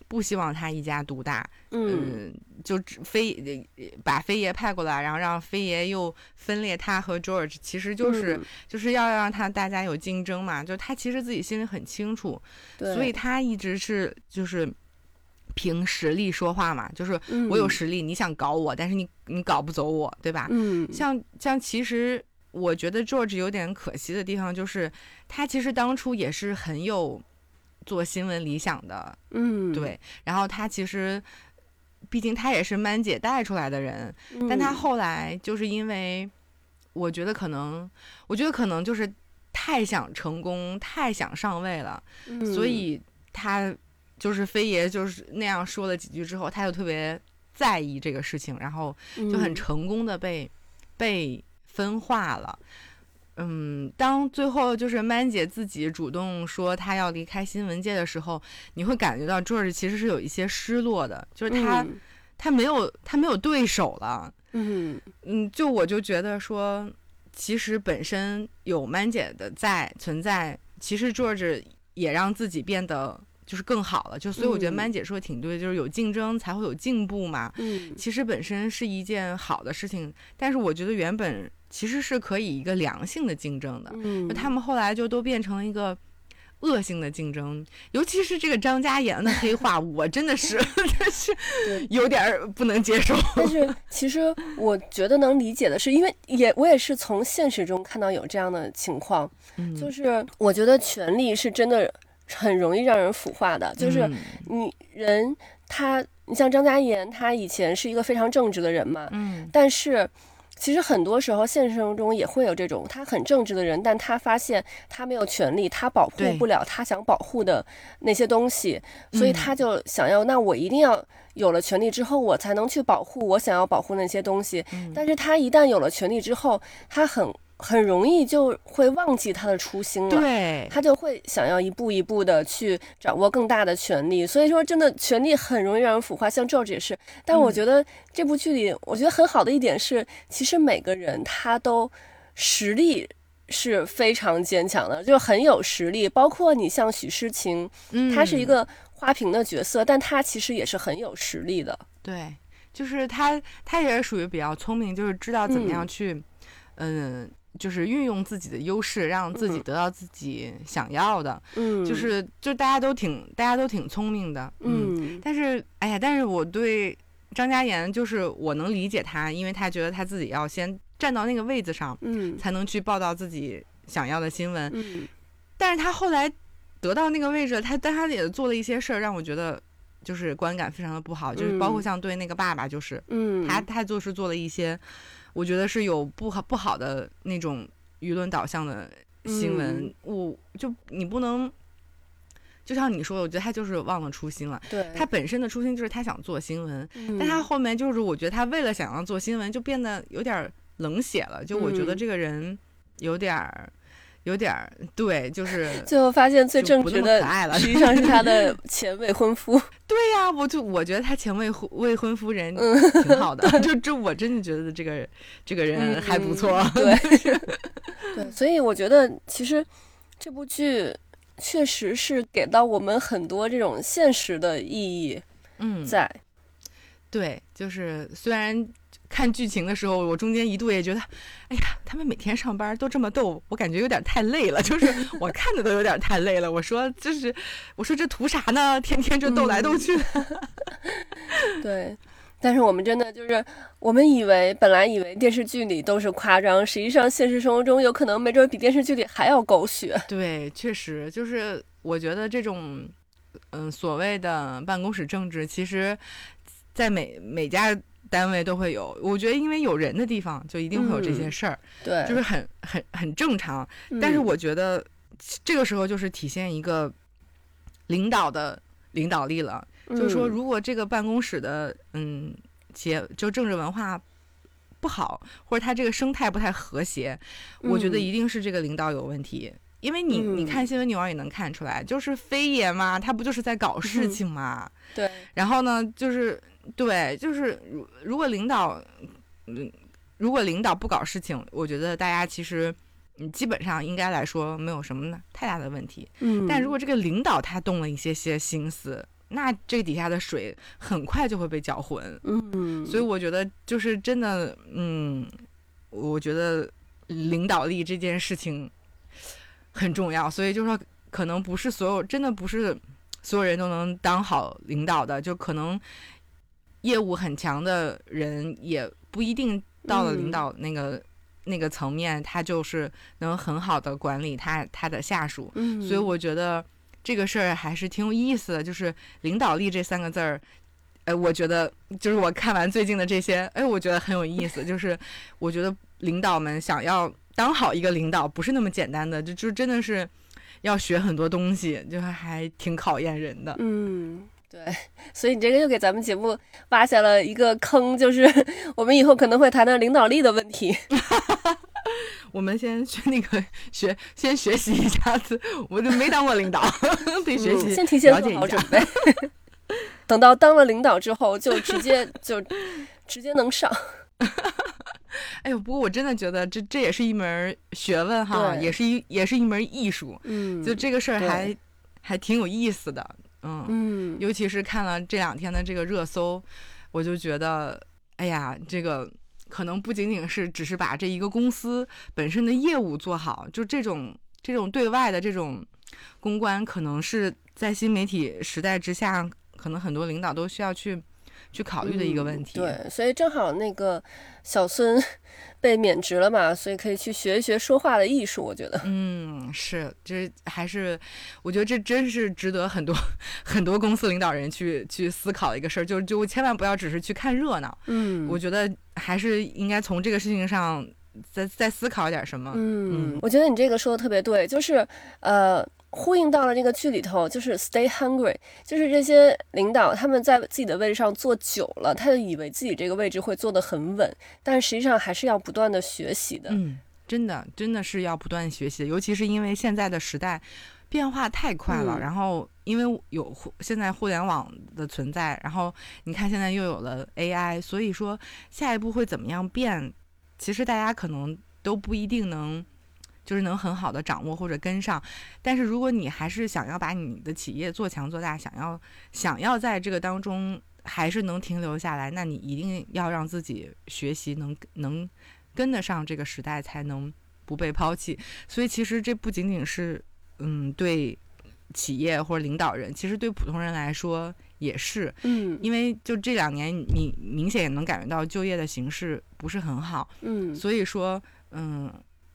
S2: 不希望他一家独大，嗯，就飞把飞爷派过来，然后让飞爷又分裂他和 George，其实就是就是要让他大家有竞争嘛，就他其实自己心里很清楚，所以他一直是就是。凭实力说话嘛，就是我有实力，你想搞我，但是你你搞不走我，对吧？嗯，像像其实我觉得 George 有点可惜的地方，就是他其实当初也是很有做新闻理想的，嗯，对。然后他其实，毕竟他也是曼姐带出来的人，但他后来就是因为，我觉得可能，我觉得可能就是太想成功，太想上位了，所以他。就是飞爷就是那样说了几句之后，他就特别在意这个事情，然后就很成功的被被分化了。嗯，当最后就是曼姐自己主动说她要离开新闻界的时候，你会感觉到 George 其实是有一些失落的，就是他他没有他没有对手了。嗯嗯，就我就觉得说，其实本身有曼姐的在存在，其实 George 也让自己变得。就是更好了，就所以我觉得曼姐说的挺对，就是有竞争才会有进步嘛。嗯，其实本身是一件好的事情，但是我觉得原本其实是可以一个良性的竞争的。嗯，他们后来就都变成了一个恶性的竞争，尤其是这个张嘉妍的黑化，我真的是 真是有点不能接受。
S1: 但是其实我觉得能理解的是，因为也我也是从现实中看到有这样的情况，就是我觉得权力是真的。很容易让人腐化的，就是你人他，你像张嘉妍，他以前是一个非常正直的人嘛，嗯，但是其实很多时候现实生活中也会有这种他很正直的人，但他发现他没有权利，他保护不了他想保护的那些东西，所以他就想要，那我一定要有了权利之后，我才能去保护我想要保护那些东西，但是他一旦有了权利之后，他很。很容易就会忘记他的初心了，
S2: 对，
S1: 他就会想要一步一步的去掌握更大的权力，所以说真的权力很容易让人腐化，像 George 也是。但我觉得这部剧里，我觉得很好的一点是，其实每个人他都实力是非常坚强的，就很有实力。包括你像许诗晴，他是一个花瓶的角色，但他其实也是很有实力的。
S2: 对，就是他，他也是属于比较聪明，就是知道怎么样去。嗯，就是运用自己的优势，让自己
S1: 嗯。
S2: 得到自己想要的，
S1: 嗯，
S2: 就是就大家都挺大家都挺聪明的，嗯，
S1: 嗯。
S2: 但是哎呀，但是我对张嘉妍就是我能理解她，因为她觉得她自己要先站到那个位子上，
S1: 嗯。
S2: 才能去报道自己想要的新闻，
S1: 嗯。
S2: 但是她后来得到那个位置，她但他也做了一些事儿，让我觉得就是观感非常的不好，就是包括
S1: 嗯。
S2: 像对那个爸爸，就是
S1: 嗯，
S2: 他他做是做了一些，我觉得是有不好不好的那种舆论导向的新闻，
S1: 嗯
S2: 我就你不能。就像你说的，我觉得他就是忘了初心了。
S1: 对
S2: 他本身的初心就是他想做新闻，
S1: 嗯
S2: 但他后面就是我觉得他为了想要做新闻，就变得有点儿冷血了。就我觉得
S1: 嗯
S2: 这个人有点儿，有点儿对，就是
S1: 最后发现最正直的
S2: 可爱了
S1: 实际 上是他的前未婚夫。
S2: 对呀、我就我觉得他前未婚未婚夫人
S1: 嗯
S2: 挺好的，就这我真的觉得这个这个人还不错。
S1: 嗯 对对，所以我觉得其实这部剧确实是给到我们很多这种现实的意义
S2: 嗯，
S1: 在。
S2: 对，就是虽然看剧情的时候，我中间一度也觉得，哎呀，他们每天上班都这么逗，我感觉有点太累了，就是 我看的都有点太累了。我说，就是我说这图啥呢？天天就斗来斗去的。
S1: 对，但是我们真的就是，我们以为本来以为电视剧里都是夸张，实际上现实生活中有可能没准比电视剧里还要狗血。
S2: 对，确实就是我觉得这种，嗯，所谓的办公室政治，其实，在每每家单位都会有。我觉得，因为有人的地方，就一定会有这些
S1: 嗯
S2: 事儿，
S1: 对，
S2: 就是很很很正常。但是
S1: 嗯
S2: 我觉得这个时候就是体现一个领导的领导力了。就是说，
S1: 嗯
S2: 如果这个办公室的嗯企业就政治文化不好，或者他这个生态不太和谐，我觉得
S1: 嗯
S2: 一定是这个领导有问题。因为你你
S1: 嗯
S2: 看新闻女王也能看出来，就是非爷嘛，他不就是在搞事
S1: 嗯
S2: 情嘛？
S1: 对，
S2: 然后呢，就是对，就是如如果领导，嗯，如果领导不搞事情，我觉得大家其实。嗯，基本上应该来说没有什么呢太大的问题。
S1: 嗯，
S2: 但如果这个领导他动了一些些心思，那这底下的水很快就会被搅浑。
S1: 嗯，
S2: 所以我觉得就是真的，嗯，我觉得领导力这件事情很重要。所以就说，可能不是所有，真的不是所有人都能当好领导的，就可能业务很强的人也不一定到了领
S1: 嗯
S2: 导那个。那个层面，他就是能很好的管理他他的下属，
S1: 嗯，
S2: 所以我觉得这个事儿还是挺有意思的，就是领导力这三个字儿，呃，我觉得就是我看完最近的这些，哎，我觉得很有意思，就是我觉得领导们想要当好一个领导，不是那么简单的，就就真的是要学很多东西，就是还挺考验人的。
S1: 嗯，对，所以你这个又给咱们节目挖下了一个坑，就是 我们以后可能会谈谈领导力的问题。
S2: 我们先学那个学，先学习一下子，我就没当过领导，得学习、
S1: 嗯先提前做好准。备，等到当了领导之后，就直接就直接能上。
S2: 哎呦，不过我真的觉得这这也是一门学问哈，也是一也是一门艺术。
S1: 嗯，
S2: 就这个事儿还还挺有意思的，嗯，
S1: 嗯，
S2: 尤其是看了这两天的这个热搜，我就觉得，哎呀，这个可能不仅仅是只是把这一个公司本身的业务做好，就这种这种对外的这种公关，可能是在新媒体时代之下，可能很多领导都需要去去考虑的一个问题。
S1: 嗯对，所以正好那个小孙 被免职了嘛，所以可以去学一学说话的艺术。我觉得，
S2: 嗯，是，这还是我觉得这真是值得很多很多公司领导人去去思考的一个事儿，就就千万不要只是去看热闹，
S1: 嗯
S2: 我觉得还是应该从这个事情上再再思考点什么。
S1: 嗯，我觉得你这个说的特别对，就是呃，呼应到了这个剧里头，就是 stay hungry，就是这些领导他们在自己的位置上坐久了，他就以为自己这个位置会坐得很稳，但实际上还是要不断的学习的。
S2: 嗯，真的真的是要不断学习的，尤其是因为现在的时代变化太快了，
S1: 嗯
S2: 然后因为有互现在互联网的存在，然后你看现在又有了 AI，所以说下一步会怎么样变，其实大家可能都不一定能。就是能很好的掌握或者跟上，但是如果你还是想要把你的企业做强做大，想要想要在这个当中还是能停留下来，那你一定要让自己学习能能跟得上这个时代，才能不被抛弃。所以其实这不仅仅是嗯对企业或者领导人，其实对普通人来说也是。
S1: 嗯
S2: 因为就这两年，你明显也能感觉到就业的形势不是很好，
S1: 嗯
S2: 所以说，嗯，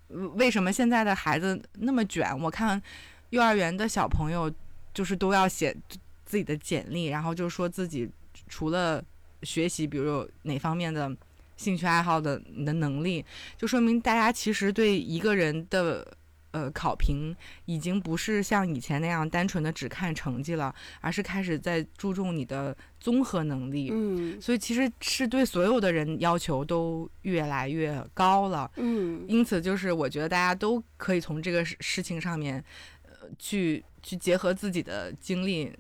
S2: 为什么现在的孩子那么卷？我看幼儿园的小朋友就是都要写自己的简历，然后就说自己除了学习，比如哪方面的兴趣爱好的你的能力，就说明大家其实对一个人的。呃，考评已经不是像以前那样单纯的只看成绩了，而是开始在注重你的综合能力。
S1: 嗯
S2: 所以其实是对所有的人要求都越来越高了。
S1: 嗯
S2: 因此，就是我觉得大家都可以从这个事事情上面，呃，去去结合自己的经历，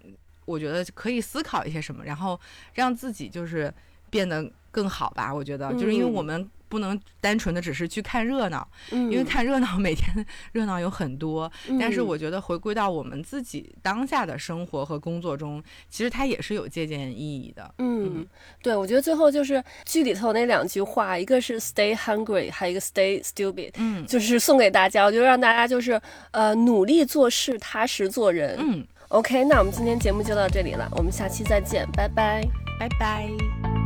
S2: 我觉得可以思考一些什么，然后让自己就是变得更好吧。我觉得，就是因为
S1: 嗯
S2: 我们不能单纯的只是去看热闹，
S1: 嗯，
S2: 因为看热闹 每天热闹有很多，但是
S1: 嗯
S2: 我觉得回归到我们自己当下的生活和工作中，其实它也是有借鉴意义的。
S1: 嗯，对，我觉得最后就是剧里头那两句话，一个是 stay hungry，还有一个 stay stupid，
S2: 嗯
S1: 就是送给大家，我就让大家就是呃努力做事，踏实做人。
S2: 嗯
S1: ，OK，那我们今天节目就到这里了，我们下期再见，拜拜。
S2: 拜拜。